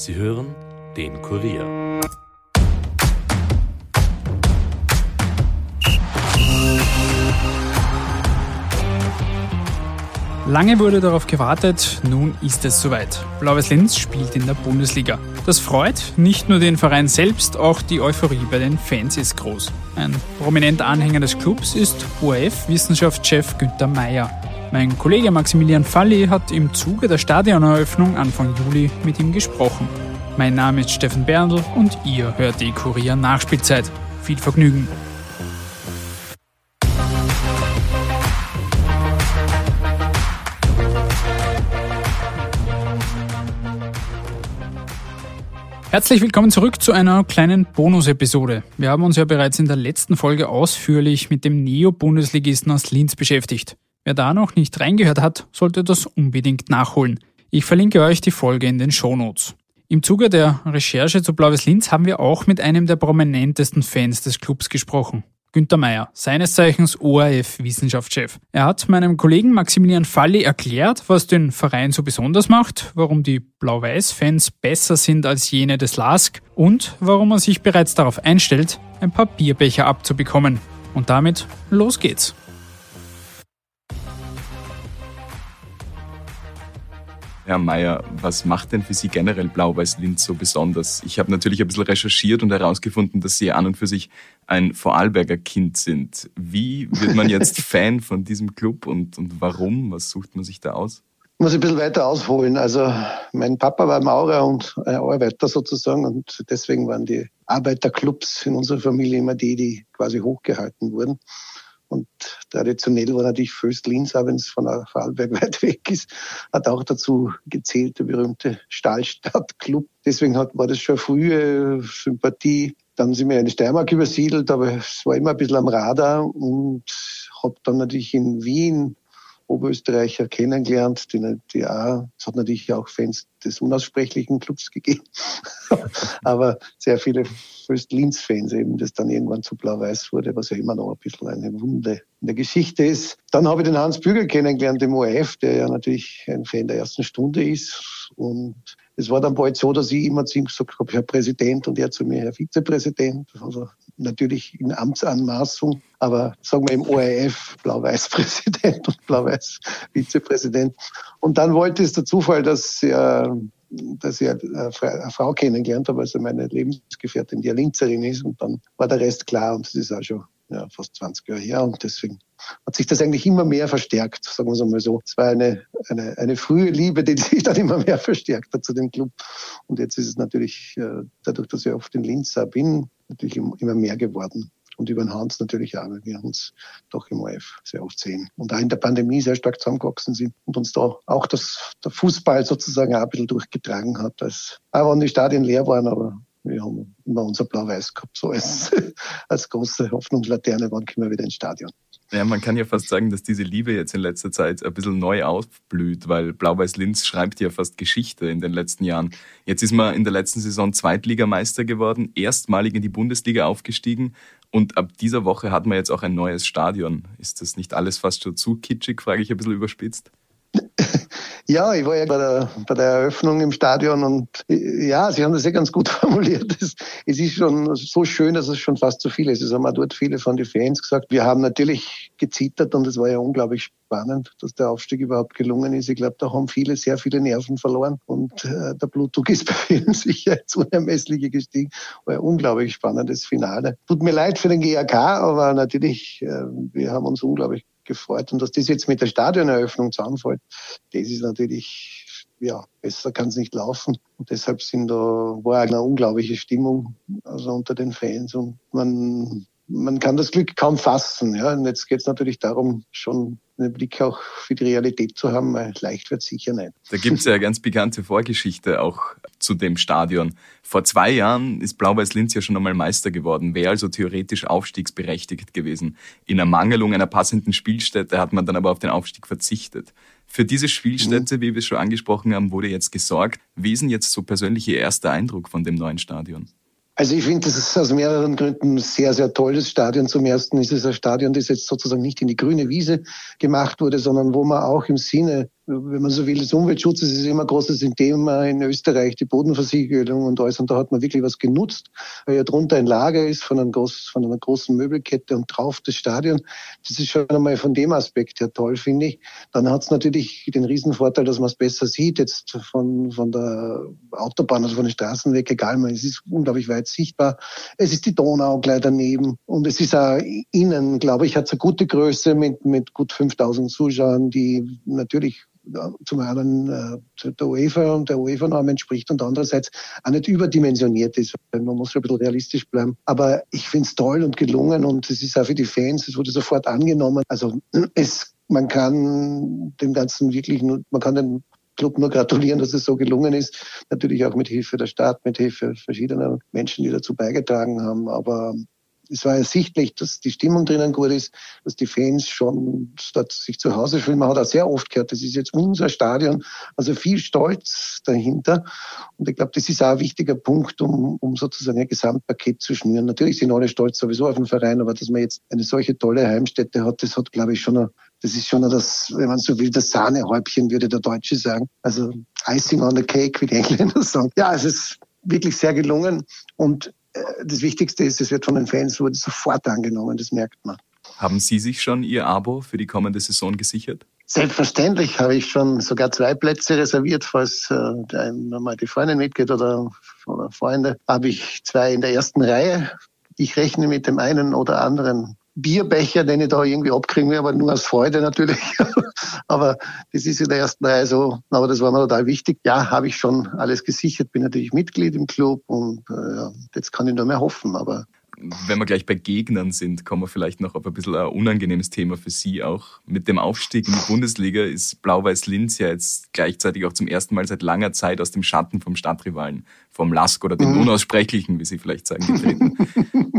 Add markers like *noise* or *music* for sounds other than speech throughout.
Sie hören den Kurier. Lange wurde darauf gewartet, nun ist es soweit. Blaues Linz spielt in der Bundesliga. Das freut nicht nur den Verein selbst, auch die Euphorie bei den Fans ist groß. Ein prominenter Anhänger des Clubs ist ORF-Wissenschaftschef Günther Meyer. Mein Kollege Maximilian Falli hat im Zuge der Stadioneröffnung Anfang Juli mit ihm gesprochen. Mein Name ist Steffen Berndl und ihr hört die Kurier Nachspielzeit. Viel Vergnügen! Herzlich willkommen zurück zu einer kleinen Bonus-Episode. Wir haben uns ja bereits in der letzten Folge ausführlich mit dem Neo-Bundesligisten aus Linz beschäftigt. Wer da noch nicht reingehört hat, sollte das unbedingt nachholen. Ich verlinke euch die Folge in den Shownotes. Im Zuge der Recherche zu Blaues Linz haben wir auch mit einem der prominentesten Fans des Clubs gesprochen. Günter Meyer, seines Zeichens ORF-Wissenschaftschef. Er hat meinem Kollegen Maximilian Falli erklärt, was den Verein so besonders macht, warum die Blau-Weiß-Fans besser sind als jene des LASK und warum er sich bereits darauf einstellt, ein paar Bierbecher abzubekommen. Und damit los geht's. Herr Mayer, was macht denn für Sie generell Blau-Weiß-Linz so besonders? Ich habe natürlich ein bisschen recherchiert und herausgefunden, dass Sie an und für sich ein Vorarlberger Kind sind. Wie wird man jetzt *laughs* Fan von diesem Club und, und warum? Was sucht man sich da aus? Ich muss ein bisschen weiter ausholen. Also mein Papa war Maurer und Arbeiter sozusagen und deswegen waren die Arbeiterclubs in unserer Familie immer die, die quasi hochgehalten wurden. Und traditionell war natürlich Föst Linz, auch wenn es von Vorarlberg *laughs* weit weg ist, hat auch dazu gezählt, der berühmte Stahlstadtclub. Deswegen hat, war das schon frühe Sympathie. Dann sind wir in die Steiermark übersiedelt, aber es war immer ein bisschen am Radar und habe dann natürlich in Wien Oberösterreicher kennengelernt, die, die auch, es hat natürlich auch Fans des unaussprechlichen Clubs gegeben, *laughs* aber sehr viele Föst-Linz-Fans eben, das dann irgendwann zu blau-weiß wurde, was ja immer noch ein bisschen eine Wunde in der Geschichte ist. Dann habe ich den Hans Bügel kennengelernt im ORF, der ja natürlich ein Fan der ersten Stunde ist und es war dann bald so, dass ich immer zu ihm gesagt habe, Herr Präsident und er zu mir, Herr Vizepräsident. Also natürlich in Amtsanmaßung, aber sagen wir im ORF Blau-Weiß-Präsident *laughs* und Blau-Weiß-Vizepräsident. Und dann wollte es der Zufall, dass er dass ich eine Frau kennengelernt habe, also meine Lebensgefährtin, die eine Linzerin ist. Und dann war der Rest klar und das ist auch schon ja, fast 20 Jahre her. Und deswegen hat sich das eigentlich immer mehr verstärkt, sagen wir es einmal so. Es war eine, eine, eine frühe Liebe, die *laughs* sich dann immer mehr verstärkt hat zu dem Club. Und jetzt ist es natürlich, äh, dadurch, dass ich oft in Linz bin, natürlich immer mehr geworden. Und über den Hans natürlich auch, weil wir uns doch im OF sehr oft sehen. Und auch in der Pandemie sehr stark zusammengewachsen sind und uns da auch das, der Fußball sozusagen auch ein bisschen durchgetragen hat. Als, auch wenn die Stadien leer waren, aber wir haben immer unser Blau-Weiß gehabt, so als, *laughs* als große Hoffnungslaterne, wann können wir wieder ins Stadion. Ja, man kann ja fast sagen, dass diese Liebe jetzt in letzter Zeit ein bisschen neu aufblüht, weil Blau-Weiß-Linz schreibt ja fast Geschichte in den letzten Jahren. Jetzt ist man in der letzten Saison Zweitligameister geworden, erstmalig in die Bundesliga aufgestiegen und ab dieser Woche hat man jetzt auch ein neues Stadion. Ist das nicht alles fast schon zu kitschig, frage ich ein bisschen überspitzt? *laughs* Ja, ich war ja bei der, bei der Eröffnung im Stadion und ja, Sie haben das ja ganz gut *laughs* formuliert. Es, es ist schon so schön, dass es schon fast zu viel ist. Es haben auch dort viele von den Fans gesagt. Wir haben natürlich gezittert und es war ja unglaublich spannend, dass der Aufstieg überhaupt gelungen ist. Ich glaube, da haben viele sehr viele Nerven verloren und äh, der Blutdruck ist *laughs* bei vielen sicher ins Unermessliche gestiegen. War ein unglaublich spannendes Finale. Tut mir leid für den GAK, aber natürlich, äh, wir haben uns unglaublich gefreut. Und dass das jetzt mit der Stadioneröffnung zusammenfällt, das ist natürlich, ja, besser kann es nicht laufen. Und deshalb sind da, war eine unglaubliche Stimmung, also unter den Fans. Und man, man kann das Glück kaum fassen. Ja. Und jetzt geht es natürlich darum, schon einen Blick auch für die Realität zu haben, weil leicht wird sicher nicht. Da gibt es ja eine ganz bekannte Vorgeschichte auch zu dem Stadion. Vor zwei Jahren ist Blau-Weiß-Linz ja schon einmal Meister geworden, wäre also theoretisch aufstiegsberechtigt gewesen. In Ermangelung einer passenden Spielstätte hat man dann aber auf den Aufstieg verzichtet. Für diese Spielstätte, mhm. wie wir es schon angesprochen haben, wurde jetzt gesorgt. Wie ist denn jetzt so persönlich Ihr erster Eindruck von dem neuen Stadion? Also ich finde, das ist aus mehreren Gründen ein sehr, sehr tolles Stadion. Zum ersten ist es ein Stadion, das jetzt sozusagen nicht in die grüne Wiese gemacht wurde, sondern wo man auch im Sinne wenn man so will, des Umweltschutzes ist immer ein großes Thema in Österreich, die Bodenversiegelung und alles. Und da hat man wirklich was genutzt, weil ja drunter ein Lager ist von, einem groß, von einer großen Möbelkette und drauf das Stadion. Das ist schon einmal von dem Aspekt her toll, finde ich. Dann hat es natürlich den Riesenvorteil, dass man es besser sieht, jetzt von, von der Autobahn, also von den Straßen weg, egal, man, es ist unglaublich weit sichtbar. Es ist die Donau gleich daneben und es ist auch innen, glaube ich, hat es eine gute Größe mit, mit gut 5000 Zuschauern, die natürlich zum einen äh, der UEFA und der UEFA-Norm entspricht und andererseits auch nicht überdimensioniert ist. Man muss schon ein bisschen realistisch bleiben. Aber ich finde es toll und gelungen und es ist auch für die Fans, es wurde sofort angenommen. Also *clears throat* es, man kann dem Ganzen wirklich nur, man kann den Club nur gratulieren, dass es so gelungen ist. Natürlich auch mit Hilfe der Stadt, mit Hilfe verschiedener Menschen, die dazu beigetragen haben. Aber es war ersichtlich, dass die Stimmung drinnen gut ist, dass die Fans schon dort sich zu Hause fühlen. Man hat auch sehr oft gehört, das ist jetzt unser Stadion, also viel Stolz dahinter. Und ich glaube, das ist auch ein wichtiger Punkt, um, um sozusagen ein Gesamtpaket zu schnüren. Natürlich sind alle stolz sowieso auf den Verein, aber dass man jetzt eine solche tolle Heimstätte hat, das hat, glaube ich, schon, eine, das ist schon das, wenn man so will, das Sahnehäubchen, würde der Deutsche sagen. Also Icing on the Cake, wie die Engländer *laughs* sagen. Ja, es ist wirklich sehr gelungen und das Wichtigste ist, es wird von den Fans wurde sofort angenommen, das merkt man. Haben Sie sich schon Ihr Abo für die kommende Saison gesichert? Selbstverständlich habe ich schon sogar zwei Plätze reserviert, falls äh, mal die Freundin mitgeht oder, oder Freunde. Habe ich zwei in der ersten Reihe. Ich rechne mit dem einen oder anderen Bierbecher, den ich da irgendwie abkriegen will, aber nur aus Freude natürlich. *laughs* aber das ist in der ersten Reihe so, aber das war mir total wichtig. Ja, habe ich schon alles gesichert, bin natürlich Mitglied im Club und äh, jetzt kann ich nur mehr hoffen, aber wenn wir gleich bei Gegnern sind, kommen wir vielleicht noch auf ein bisschen ein unangenehmes Thema für Sie auch. Mit dem Aufstieg in die Bundesliga ist Blau-Weiß-Linz ja jetzt gleichzeitig auch zum ersten Mal seit langer Zeit aus dem Schatten vom Stadtrivalen, vom Lask oder dem mhm. Unaussprechlichen, wie Sie vielleicht sagen, getreten.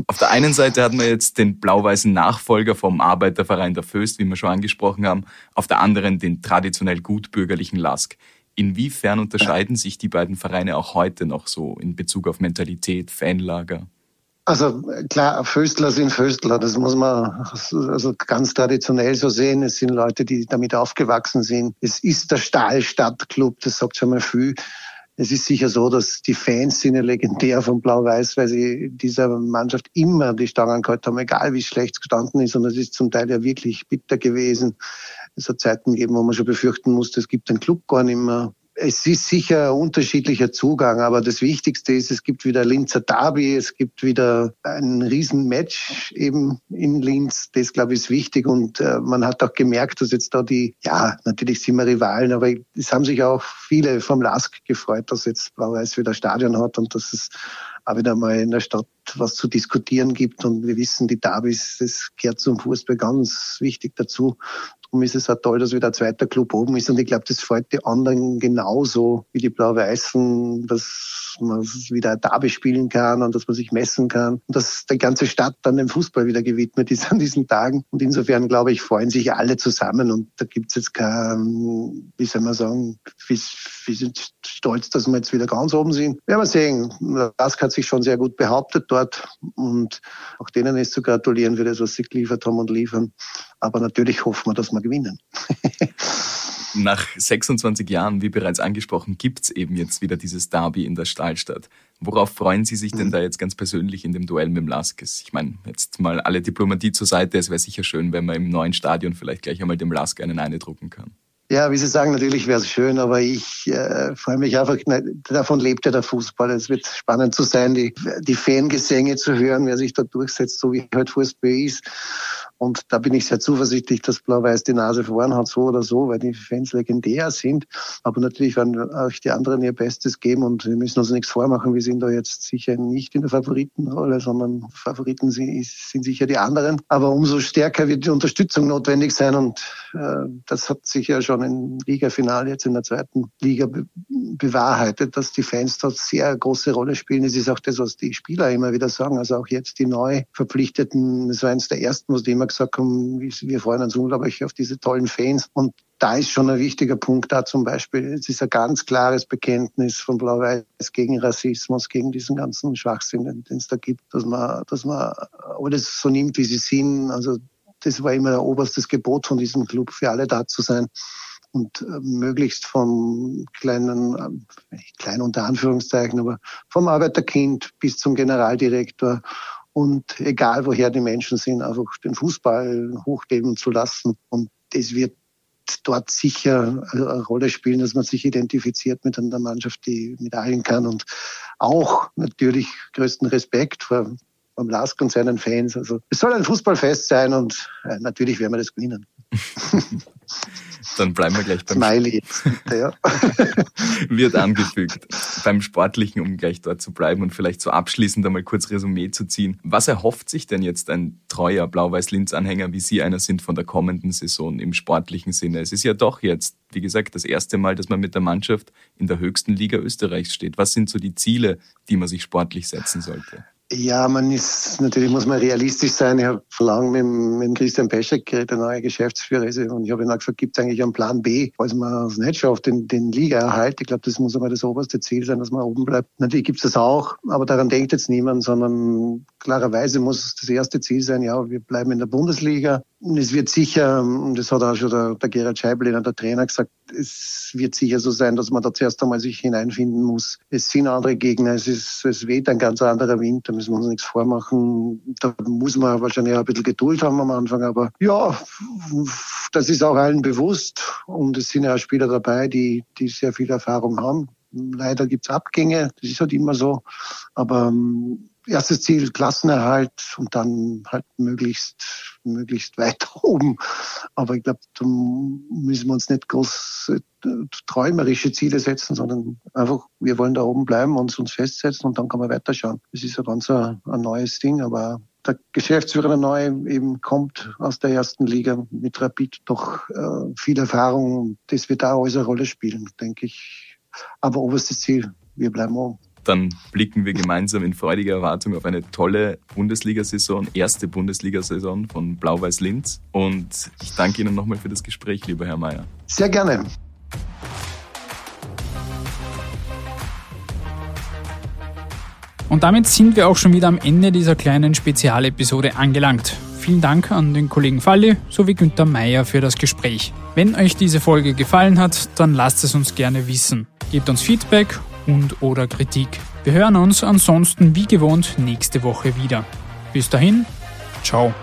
auf der einen Seite hat man jetzt den blau-weißen Nachfolger vom Arbeiterverein der Föst, wie wir schon angesprochen haben, auf der anderen den traditionell gutbürgerlichen Lask. Inwiefern unterscheiden sich die beiden Vereine auch heute noch so in Bezug auf Mentalität, Fanlager? Also klar, Föstler sind Föstler, das muss man also ganz traditionell so sehen. Es sind Leute, die damit aufgewachsen sind. Es ist der Stahlstadtclub, das sagt schon mal viel. Es ist sicher so, dass die Fans sind ja legendär von Blau-Weiß, weil sie dieser Mannschaft immer die Stangen gehalten haben, egal wie schlecht es gestanden ist. Und es ist zum Teil ja wirklich bitter gewesen. Es hat Zeiten gegeben, wo man schon befürchten musste, es gibt den Club gar nicht mehr es ist sicher unterschiedlicher Zugang, aber das Wichtigste ist, es gibt wieder Linzer Derby, es gibt wieder ein Riesenmatch eben in Linz. Das, glaube ich, ist wichtig und äh, man hat auch gemerkt, dass jetzt da die, ja, natürlich sind wir Rivalen, aber es haben sich auch viele vom LASK gefreut, dass jetzt Blau-Weiß wieder Stadion hat und dass es auch wieder mal in der Stadt was zu diskutieren gibt. Und wir wissen, die Derbys, das gehört zum Fußball ganz wichtig dazu. Darum ist es auch toll, dass wieder ein zweiter Club oben ist. Und ich glaube, das freut die anderen genauso wie die Blau-Weißen, dass man wieder ein Derby spielen kann und dass man sich messen kann. Und dass die ganze Stadt dann dem Fußball wieder gewidmet ist an diesen Tagen. Und insofern, glaube ich, freuen sich alle zusammen. Und da gibt es jetzt kein, wie soll man sagen, wir, sind stolz, dass wir jetzt wieder ganz oben sind. Werden wir sehen. Lask hat sich schon sehr gut behauptet dort. Und auch denen ist zu gratulieren für das, was sie geliefert haben und liefern. Aber natürlich hoffen wir, dass wir gewinnen. *laughs* Nach 26 Jahren, wie bereits angesprochen, gibt es eben jetzt wieder dieses Derby in der Stahlstadt. Worauf freuen Sie sich denn mhm. da jetzt ganz persönlich in dem Duell mit dem Laskes? Ich meine, jetzt mal alle Diplomatie zur Seite. Es wäre sicher schön, wenn man im neuen Stadion vielleicht gleich einmal dem Lask einen eindrucken kann. Ja, wie Sie sagen, natürlich wäre es schön, aber ich äh, freue mich einfach, davon lebt ja der Fußball. Es wird spannend zu sein, die, die Fangesänge zu hören, wer sich da durchsetzt, so wie halt Fußball ist. Und da bin ich sehr zuversichtlich, dass Blau-Weiß die Nase vorn hat, so oder so, weil die Fans legendär sind. Aber natürlich werden auch die anderen ihr Bestes geben und wir müssen uns nichts vormachen. Wir sind da jetzt sicher nicht in der Favoritenrolle, sondern Favoriten sind, sicher die anderen. Aber umso stärker wird die Unterstützung notwendig sein und äh, das hat sich ja schon im Ligafinale jetzt in der zweiten Liga be bewahrheitet, dass die Fans dort sehr große Rolle spielen. Es ist auch das, was die Spieler immer wieder sagen. Also auch jetzt die neu verpflichteten, das war eines der ersten, was die immer gesagt haben, wir freuen uns unglaublich auf diese tollen Fans. Und da ist schon ein wichtiger Punkt da zum Beispiel. Es ist ein ganz klares Bekenntnis von Blau-Weiß gegen Rassismus, gegen diesen ganzen Schwachsinn, den es da gibt, dass man, dass man alles so nimmt, wie sie sind. Also das war immer oberstes Gebot von diesem Club, für alle da zu sein. und äh, möglichst vom kleinen, äh, klein unter Anführungszeichen, aber vom Arbeiterkind bis zum Generaldirektor und egal woher die Menschen sind, einfach den Fußball hochleben zu lassen. Und es wird dort sicher eine Rolle spielen, dass man sich identifiziert mit einer Mannschaft, die mit allen kann und auch natürlich größten Respekt vor vom Lask und seinen Fans. Also es soll ein Fußballfest sein und äh, natürlich werden wir das gewinnen. *laughs* Dann bleiben wir gleich beim Smiley jetzt, ja. *laughs* Wird angefügt. Beim Sportlichen, um gleich dort zu bleiben und vielleicht so abschließend einmal kurz Resümee zu ziehen. Was erhofft sich denn jetzt ein treuer Blau-Weiß-Linz-Anhänger, wie Sie einer sind, von der kommenden Saison im sportlichen Sinne? Es ist ja doch jetzt, wie gesagt, das erste Mal, dass man mit der Mannschaft in der höchsten Liga Österreichs steht. Was sind so die Ziele, die man sich sportlich setzen sollte? Ja, man ist, natürlich muss man realistisch sein. Ich habe langem mit, mit Christian Peschek geredet, der neue Geschäftsführer ist, und ich habe ihn auch gefragt, gibt es eigentlich einen Plan B, falls man es nicht schafft, den, den Liga-Erhalt. Ich glaube, das muss einmal das oberste Ziel sein, dass man oben bleibt. Natürlich gibt es das auch, aber daran denkt jetzt niemand, sondern klarerweise muss das erste Ziel sein, ja, wir bleiben in der Bundesliga. Und es wird sicher, das hat auch schon der, der Gerhard Scheiblein, der Trainer, gesagt, es wird sicher so sein, dass man da zuerst einmal sich hineinfinden muss. Es sind andere Gegner, es ist, es weht ein ganz anderer Wind, da müssen wir uns nichts vormachen. Da muss man wahrscheinlich auch ein bisschen Geduld haben am Anfang, aber ja, das ist auch allen bewusst und es sind ja auch Spieler dabei, die, die sehr viel Erfahrung haben. Leider gibt's Abgänge, das ist halt immer so, aber ähm, erstes Ziel Klassenerhalt und dann halt möglichst, möglichst weit *laughs* oben. Aber ich glaube, da müssen wir uns nicht groß äh, träumerische Ziele setzen, sondern einfach, wir wollen da oben bleiben und uns festsetzen und dann kann man weiterschauen. Das ist ja ganz ein, ein neues Ding, aber der Geschäftsführer Neue eben kommt aus der ersten Liga mit Rapid doch äh, viel Erfahrung. Das wird da alles eine Rolle spielen, denke ich. Aber oberstes Ziel, wir bleiben oben dann blicken wir gemeinsam in freudiger Erwartung auf eine tolle Bundesliga-Saison, erste Bundesliga-Saison von Blau-Weiß Linz. Und ich danke Ihnen nochmal für das Gespräch, lieber Herr Mayer. Sehr gerne. Und damit sind wir auch schon wieder am Ende dieser kleinen Spezialepisode angelangt. Vielen Dank an den Kollegen Falli sowie Günther Meyer für das Gespräch. Wenn euch diese Folge gefallen hat, dann lasst es uns gerne wissen. Gebt uns Feedback und oder Kritik. Wir hören uns ansonsten wie gewohnt nächste Woche wieder. Bis dahin, ciao.